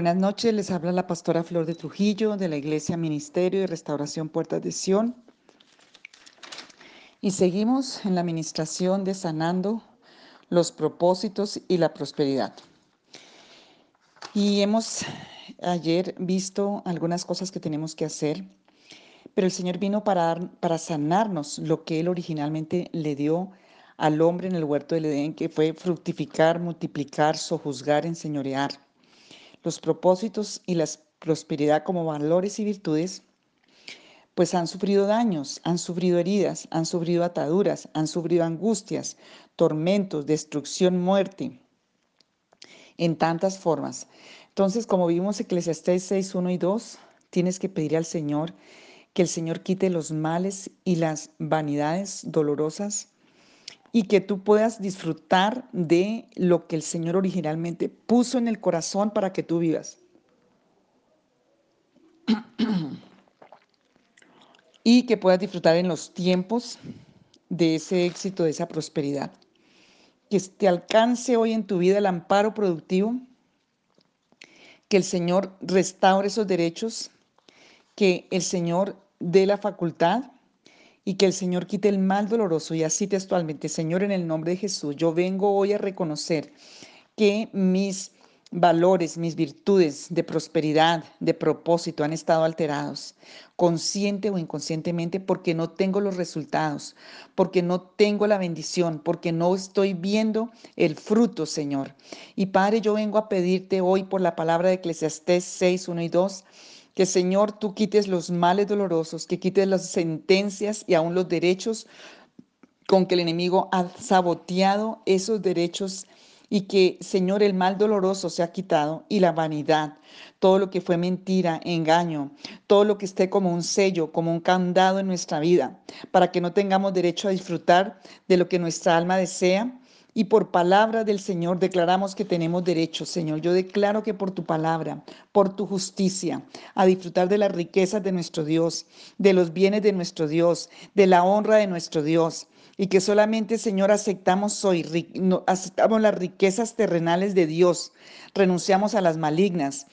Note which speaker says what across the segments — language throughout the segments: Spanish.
Speaker 1: Buenas noches, les habla la pastora Flor de Trujillo de la Iglesia Ministerio y Restauración Puertas de Sion. Y seguimos en la administración de sanando los propósitos y la prosperidad. Y hemos ayer visto algunas cosas que tenemos que hacer, pero el Señor vino para, para sanarnos lo que Él originalmente le dio al hombre en el huerto del Edén, que fue fructificar, multiplicar, sojuzgar, enseñorear los propósitos y la prosperidad como valores y virtudes, pues han sufrido daños, han sufrido heridas, han sufrido ataduras, han sufrido angustias, tormentos, destrucción, muerte, en tantas formas. Entonces, como vimos Eclesiastés 6, 1 y 2, tienes que pedir al Señor que el Señor quite los males y las vanidades dolorosas y que tú puedas disfrutar de lo que el Señor originalmente puso en el corazón para que tú vivas. y que puedas disfrutar en los tiempos de ese éxito, de esa prosperidad. Que te alcance hoy en tu vida el amparo productivo, que el Señor restaure esos derechos, que el Señor dé la facultad y que el Señor quite el mal doloroso. Y así textualmente, Señor, en el nombre de Jesús, yo vengo hoy a reconocer que mis valores, mis virtudes de prosperidad, de propósito han estado alterados, consciente o inconscientemente, porque no tengo los resultados, porque no tengo la bendición, porque no estoy viendo el fruto, Señor. Y Padre, yo vengo a pedirte hoy por la palabra de Eclesiastés 6, 1 y 2 que Señor tú quites los males dolorosos, que quites las sentencias y aún los derechos con que el enemigo ha saboteado esos derechos y que, Señor, el mal doloroso se ha quitado y la vanidad, todo lo que fue mentira, engaño, todo lo que esté como un sello, como un candado en nuestra vida, para que no tengamos derecho a disfrutar de lo que nuestra alma desea y por palabra del Señor declaramos que tenemos derecho, Señor. Yo declaro que por tu palabra, por tu justicia, a disfrutar de las riquezas de nuestro Dios, de los bienes de nuestro Dios, de la honra de nuestro Dios. Y que solamente, Señor, aceptamos hoy, aceptamos las riquezas terrenales de Dios, renunciamos a las malignas,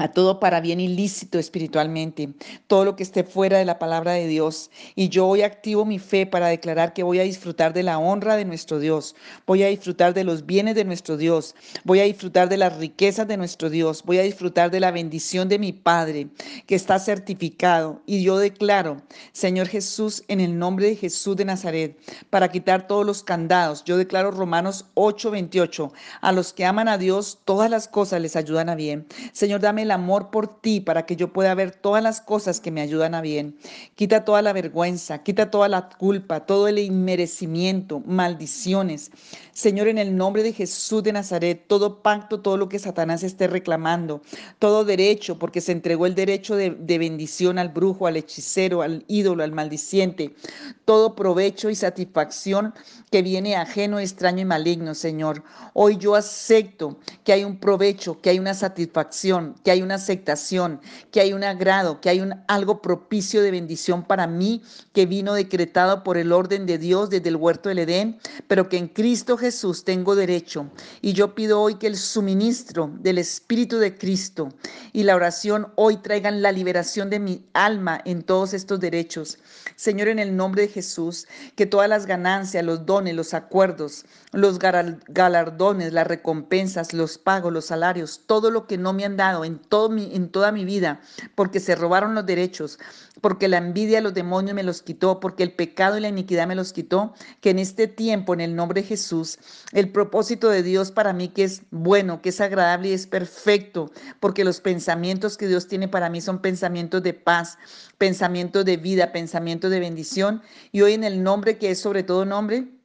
Speaker 1: a todo para bien ilícito espiritualmente, todo lo que esté fuera de la palabra de Dios. Y yo hoy activo mi fe para declarar que voy a disfrutar de la honra de nuestro Dios, voy a disfrutar de los bienes de nuestro Dios, voy a disfrutar de las riquezas de nuestro Dios, voy a disfrutar de la bendición de mi Padre que está certificado. Y yo declaro, Señor Jesús, en el nombre de Jesús de Nazaret, para quitar todos los candados, yo declaro Romanos 8:28, a los que aman a Dios, todas las cosas les ayudan a bien. Señor, dame amor por ti para que yo pueda ver todas las cosas que me ayudan a bien. Quita toda la vergüenza, quita toda la culpa, todo el inmerecimiento, maldiciones. Señor, en el nombre de Jesús de Nazaret, todo pacto, todo lo que Satanás esté reclamando, todo derecho, porque se entregó el derecho de, de bendición al brujo, al hechicero, al ídolo, al maldiciente, todo provecho y satisfacción que viene ajeno, extraño y maligno, Señor. Hoy yo acepto que hay un provecho, que hay una satisfacción, que hay una aceptación, que hay un agrado, que hay un, algo propicio de bendición para mí que vino decretado por el orden de Dios desde el huerto del Edén, pero que en Cristo Jesús tengo derecho. Y yo pido hoy que el suministro del Espíritu de Cristo y la oración hoy traigan la liberación de mi alma en todos estos derechos. Señor, en el nombre de Jesús, que todas las ganancias, los dones, los acuerdos, los galardones, las recompensas, los pagos, los salarios, todo lo que no me han dado en en toda mi vida, porque se robaron los derechos, porque la envidia los demonios me los quitó, porque el pecado y la iniquidad me los quitó, que en este tiempo, en el nombre de Jesús, el propósito de Dios para mí que es bueno, que es agradable y es perfecto, porque los pensamientos que Dios tiene para mí son pensamientos de paz, pensamientos de vida, pensamientos de bendición, y hoy en el nombre que es sobre todo nombre,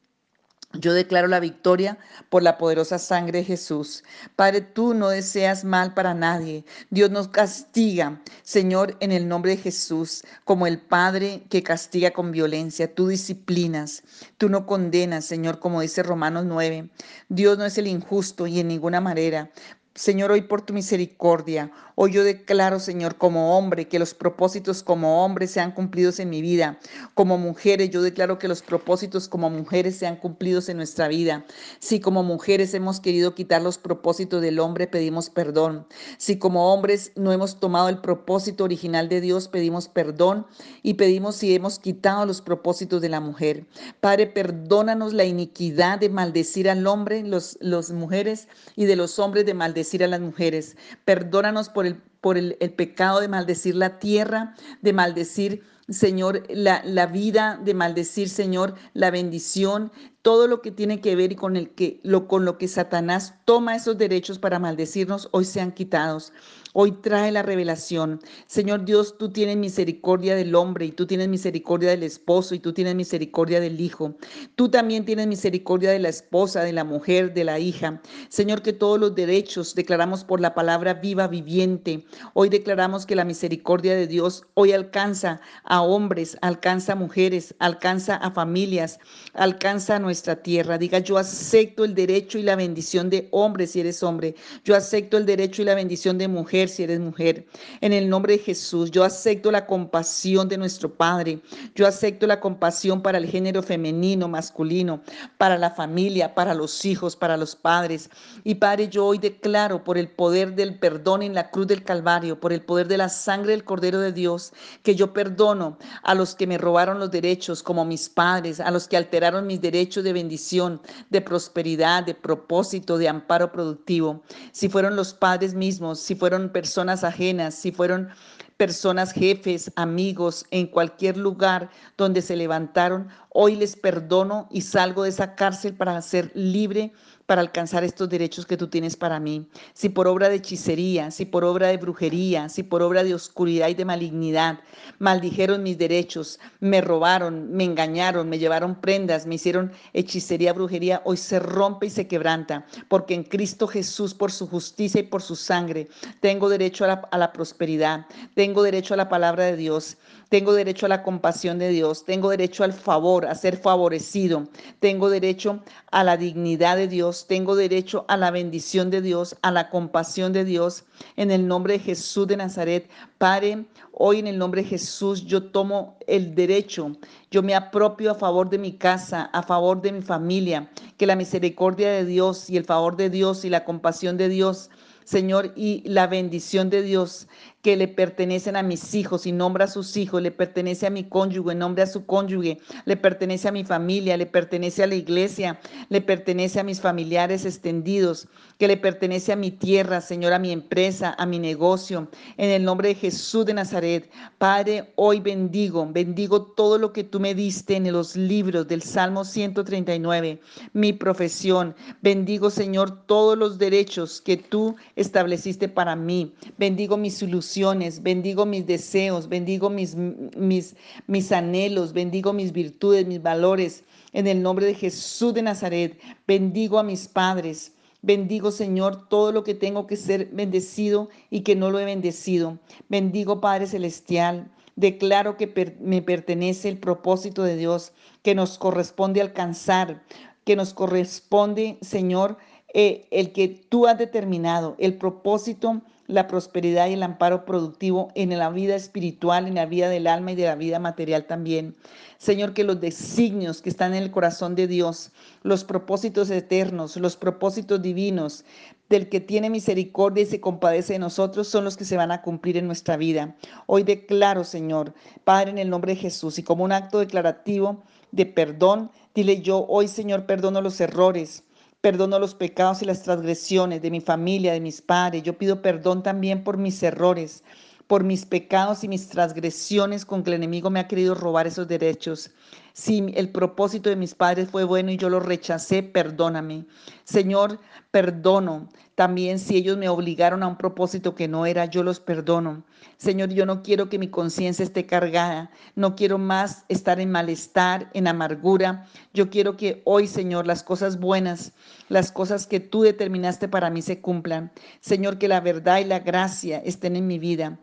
Speaker 1: yo declaro la victoria por la poderosa sangre de Jesús. Padre, tú no deseas mal para nadie. Dios nos castiga, Señor, en el nombre de Jesús, como el Padre que castiga con violencia. Tú disciplinas, tú no condenas, Señor, como dice Romanos 9. Dios no es el injusto y en ninguna manera Señor, hoy por tu misericordia, hoy yo declaro, Señor, como hombre, que los propósitos como hombre sean cumplidos en mi vida. Como mujeres, yo declaro que los propósitos como mujeres sean cumplidos en nuestra vida. Si como mujeres hemos querido quitar los propósitos del hombre, pedimos perdón. Si como hombres no hemos tomado el propósito original de Dios, pedimos perdón y pedimos si hemos quitado los propósitos de la mujer. Padre, perdónanos la iniquidad de maldecir al hombre, los, las mujeres y de los hombres de maldecir a las mujeres. Perdónanos por el, por el, pecado de maldecir la tierra, de maldecir, Señor, la, la, vida, de maldecir, Señor, la bendición, todo lo que tiene que ver y con, el que, lo, con lo que Satanás toma esos derechos para maldecirnos, hoy sean quitados. Hoy trae la revelación. Señor Dios, tú tienes misericordia del hombre y tú tienes misericordia del esposo y tú tienes misericordia del hijo. Tú también tienes misericordia de la esposa, de la mujer, de la hija. Señor, que todos los derechos declaramos por la palabra viva, viviente. Hoy declaramos que la misericordia de Dios hoy alcanza a hombres, alcanza a mujeres, alcanza a familias, alcanza a nuestra tierra. Diga, yo acepto el derecho y la bendición de hombre si eres hombre. Yo acepto el derecho y la bendición de mujer si eres mujer. En el nombre de Jesús, yo acepto la compasión de nuestro Padre. Yo acepto la compasión para el género femenino, masculino, para la familia, para los hijos, para los padres. Y Padre, yo hoy declaro por el poder del perdón en la cruz del Calvario, por el poder de la sangre del Cordero de Dios, que yo perdono a los que me robaron los derechos, como mis padres, a los que alteraron mis derechos de bendición, de prosperidad, de propósito, de amparo productivo. Si fueron los padres mismos, si fueron personas ajenas, si fueron personas, jefes, amigos, en cualquier lugar donde se levantaron, hoy les perdono y salgo de esa cárcel para ser libre para alcanzar estos derechos que tú tienes para mí. Si por obra de hechicería, si por obra de brujería, si por obra de oscuridad y de malignidad, maldijeron mis derechos, me robaron, me engañaron, me llevaron prendas, me hicieron hechicería, brujería, hoy se rompe y se quebranta, porque en Cristo Jesús, por su justicia y por su sangre, tengo derecho a la, prosperidad, tengo derecho a la palabra de Dios, tengo derecho a la compasión de Dios, tengo derecho al favor, a ser favorecido, tengo derecho a la dignidad de Dios, tengo derecho a la bendición de Dios, a la compasión de Dios. En el nombre de Jesús de Nazaret, Padre, hoy en el nombre de Jesús yo tomo el derecho, yo me apropio a favor de mi casa, a favor de mi familia, que la misericordia de Dios y el favor de Dios y la compasión de Dios Señor, y la bendición de Dios que le pertenecen a mis hijos y nombra a sus hijos, le pertenece a mi cónyuge, nombre a su cónyuge, le pertenece a mi familia, le pertenece a la iglesia, le pertenece a mis familiares extendidos, que le pertenece a mi tierra, Señor, a mi empresa, a mi negocio, en el nombre de Jesús de Nazaret. Padre, hoy bendigo, bendigo todo lo que tú me diste en los libros del Salmo 139, mi profesión. Bendigo, Señor, todos los derechos que tú estableciste para mí. Bendigo mis ilusiones bendigo mis deseos, bendigo mis, mis, mis anhelos, bendigo mis virtudes, mis valores. En el nombre de Jesús de Nazaret, bendigo a mis padres. Bendigo, Señor, todo lo que tengo que ser bendecido y que no lo he bendecido. Bendigo, Padre Celestial. Declaro que me pertenece el propósito de Dios, que nos corresponde alcanzar, que nos corresponde, Señor, eh, el que tú has determinado, el propósito la prosperidad y el amparo productivo en la vida espiritual, en la vida del alma y de la vida material también. Señor, que los designios que están en el corazón de Dios, los propósitos eternos, los propósitos divinos del que tiene misericordia y se compadece de nosotros son los que se van a cumplir en nuestra vida. Hoy declaro, Señor, Padre, en el nombre de Jesús y como un acto declarativo de perdón, dile yo hoy, Señor, perdono los errores Perdono los pecados y las transgresiones de mi familia, de mis padres. Yo pido perdón también por mis errores, por mis pecados y mis transgresiones con que el enemigo me ha querido robar esos derechos. Si el propósito de mis padres fue bueno y yo lo rechacé, perdóname. Señor, perdono. También si ellos me obligaron a un propósito que no era, yo los perdono. Señor, yo no quiero que mi conciencia esté cargada. No quiero más estar en malestar, en amargura. Yo quiero que hoy, Señor, las cosas buenas, las cosas que tú determinaste para mí se cumplan. Señor, que la verdad y la gracia estén en mi vida.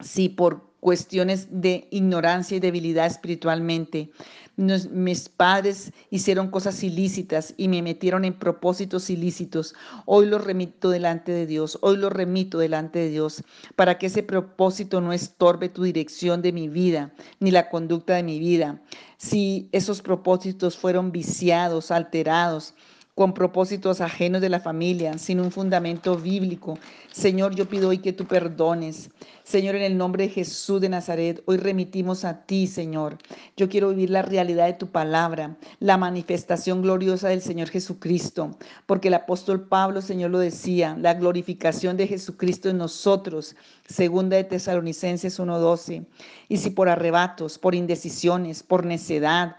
Speaker 1: Si por cuestiones de ignorancia y debilidad espiritualmente. mis padres hicieron cosas ilícitas y me metieron en propósitos ilícitos. Hoy los remito delante de Dios, hoy los remito delante de Dios, para que ese propósito no estorbe tu dirección de mi vida, ni la conducta de mi vida. Si esos propósitos fueron viciados, alterados, con propósitos ajenos de la familia, sin un fundamento bíblico. Señor, yo pido hoy que tú perdones. Señor, en el nombre de Jesús de Nazaret, hoy remitimos a ti, Señor. Yo quiero vivir la realidad de tu palabra, la manifestación gloriosa del Señor Jesucristo, porque el apóstol Pablo, Señor, lo decía, la glorificación de Jesucristo en nosotros, segunda de Tesalonicenses 1:12. Y si por arrebatos, por indecisiones, por necedad,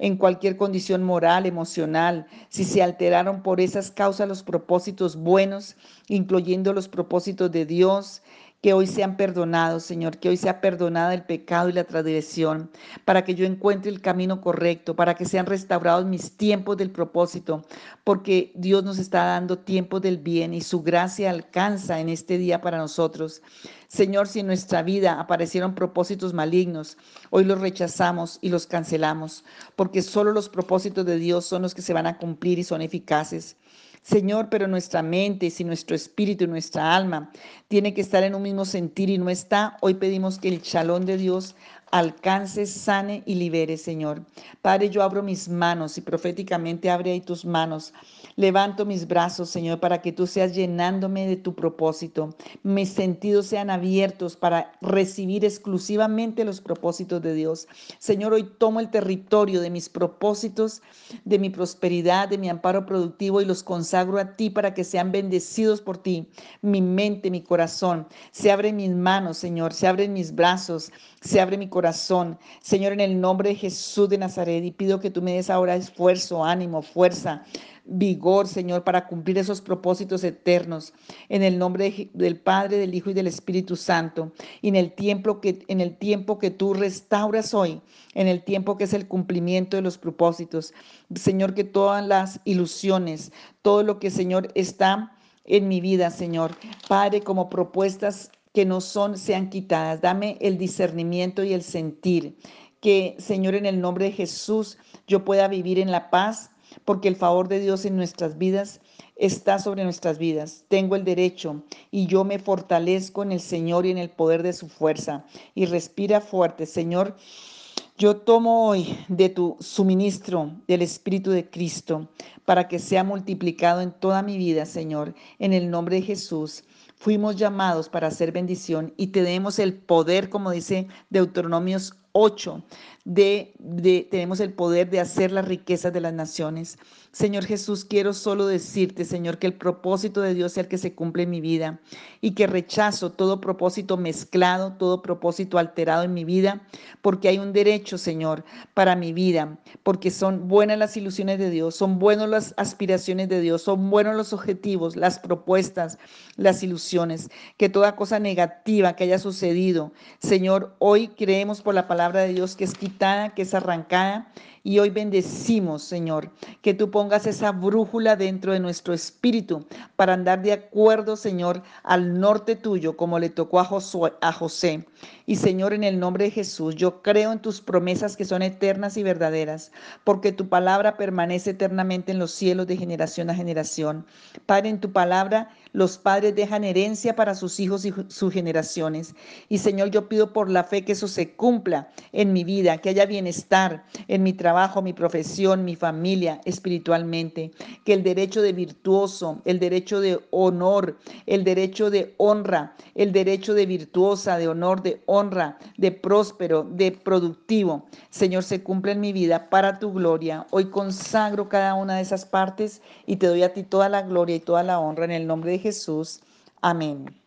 Speaker 1: en cualquier condición moral, emocional, si se alteraron por esas causas los propósitos buenos, incluyendo los propósitos de Dios, que hoy sean perdonados, Señor, que hoy sea perdonada el pecado y la transgresión, para que yo encuentre el camino correcto, para que sean restaurados mis tiempos del propósito, porque Dios nos está dando tiempos del bien y su gracia alcanza en este día para nosotros. Señor, si en nuestra vida aparecieron propósitos malignos, hoy los rechazamos y los cancelamos, porque solo los propósitos de Dios son los que se van a cumplir y son eficaces. Señor, pero nuestra mente, si nuestro espíritu y nuestra alma tiene que estar en un mismo sentir y no está, hoy pedimos que el chalón de Dios alcance, sane y libere, Señor. Padre, yo abro mis manos y proféticamente abre ahí tus manos. Levanto mis brazos, Señor, para que tú seas llenándome de tu propósito. Mis sentidos sean abiertos para recibir exclusivamente los propósitos de Dios. Señor, hoy tomo el territorio de mis propósitos, de mi prosperidad, de mi amparo productivo y los consagro a ti para que sean bendecidos por ti. Mi mente, mi corazón. Se abren mis manos, Señor. Se abren mis brazos. Se abre mi corazón, Señor, en el nombre de Jesús de Nazaret. Y pido que tú me des ahora esfuerzo, ánimo, fuerza, vigor, Señor, para cumplir esos propósitos eternos. En el nombre del Padre, del Hijo y del Espíritu Santo. Y en el tiempo que, en el tiempo que tú restauras hoy, en el tiempo que es el cumplimiento de los propósitos. Señor, que todas las ilusiones, todo lo que, Señor, está en mi vida, Señor. Padre, como propuestas que no son sean quitadas. Dame el discernimiento y el sentir. Que, Señor, en el nombre de Jesús, yo pueda vivir en la paz, porque el favor de Dios en nuestras vidas está sobre nuestras vidas. Tengo el derecho y yo me fortalezco en el Señor y en el poder de su fuerza. Y respira fuerte, Señor. Yo tomo hoy de tu suministro del Espíritu de Cristo para que sea multiplicado en toda mi vida, Señor, en el nombre de Jesús. Fuimos llamados para hacer bendición y tenemos el poder, como dice Deuteronomios 8, de, tenemos el poder de hacer las riquezas de las naciones. Señor Jesús, quiero solo decirte, Señor, que el propósito de Dios sea el que se cumple en mi vida y que rechazo todo propósito mezclado, todo propósito alterado en mi vida, porque hay un derecho, Señor, para mi vida, porque son buenas las ilusiones de Dios, son buenas las aspiraciones de Dios, son buenos los objetivos, las propuestas, las ilusiones, que toda cosa negativa que haya sucedido, Señor, hoy creemos por la palabra de Dios que es quitada, que es arrancada y hoy bendecimos, Señor, que tú pongas esa brújula dentro de nuestro espíritu para andar de acuerdo, Señor, al norte tuyo, como le tocó a, José. Y Señor, en el nombre de Jesús, yo creo en tus promesas que son eternas y verdaderas, porque tu palabra permanece eternamente en los cielos de generación a generación. Padre, en tu palabra los padres dejan herencia para sus hijos y sus generaciones. Y Señor, yo pido por la fe que eso se cumpla en mi vida, que haya bienestar en mi trabajo, mi profesión, mi familia, espiritualmente. Que el derecho de virtuoso, el derecho de honor, el derecho de honra, el derecho de virtuosa, de honor, de honra, de próspero, de productivo, Señor, se cumpla en mi vida para tu gloria. Hoy consagro cada una de esas partes y te doy a ti toda la gloria y toda la honra en el nombre de Jesús. Amén.